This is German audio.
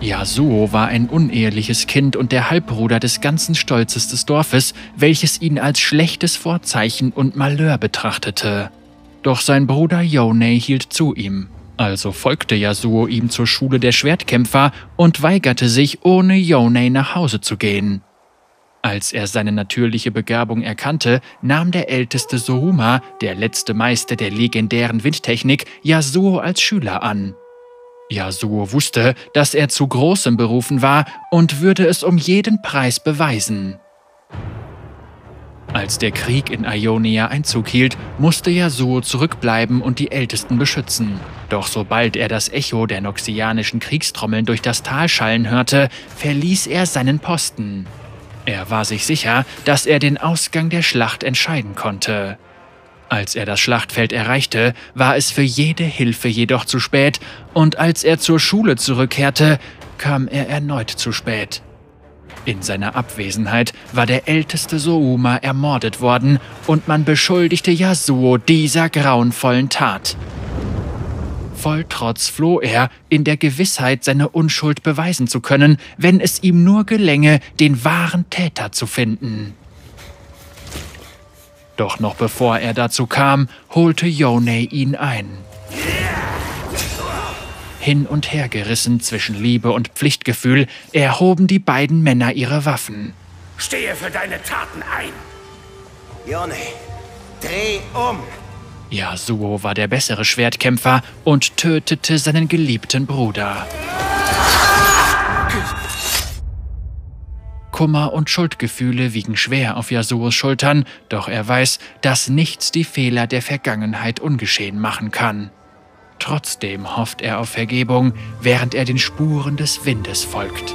Yasuo war ein uneheliches Kind und der Halbbruder des ganzen Stolzes des Dorfes, welches ihn als schlechtes Vorzeichen und Malheur betrachtete. Doch sein Bruder Yonei hielt zu ihm. Also folgte Yasuo ihm zur Schule der Schwertkämpfer und weigerte sich, ohne Yonei nach Hause zu gehen. Als er seine natürliche Begabung erkannte, nahm der älteste Sohuma, der letzte Meister der legendären Windtechnik, Yasuo als Schüler an. Yasuo wusste, dass er zu Großem berufen war und würde es um jeden Preis beweisen. Als der Krieg in Ionia Einzug hielt, musste Yasuo zurückbleiben und die Ältesten beschützen. Doch sobald er das Echo der noxianischen Kriegstrommeln durch das Tal schallen hörte, verließ er seinen Posten. Er war sich sicher, dass er den Ausgang der Schlacht entscheiden konnte. Als er das Schlachtfeld erreichte, war es für jede Hilfe jedoch zu spät, und als er zur Schule zurückkehrte, kam er erneut zu spät. In seiner Abwesenheit war der älteste Souma ermordet worden und man beschuldigte Yasuo dieser grauenvollen Tat. Voll Trotz floh er, in der Gewissheit, seine Unschuld beweisen zu können, wenn es ihm nur gelänge, den wahren Täter zu finden. Doch noch bevor er dazu kam, holte Yonei ihn ein. Hin und her gerissen zwischen Liebe und Pflichtgefühl, erhoben die beiden Männer ihre Waffen. Stehe für deine Taten ein! Yonei, dreh um! Yasuo war der bessere Schwertkämpfer und tötete seinen geliebten Bruder. Kummer und Schuldgefühle wiegen schwer auf Yasuos Schultern, doch er weiß, dass nichts die Fehler der Vergangenheit ungeschehen machen kann. Trotzdem hofft er auf Vergebung, während er den Spuren des Windes folgt.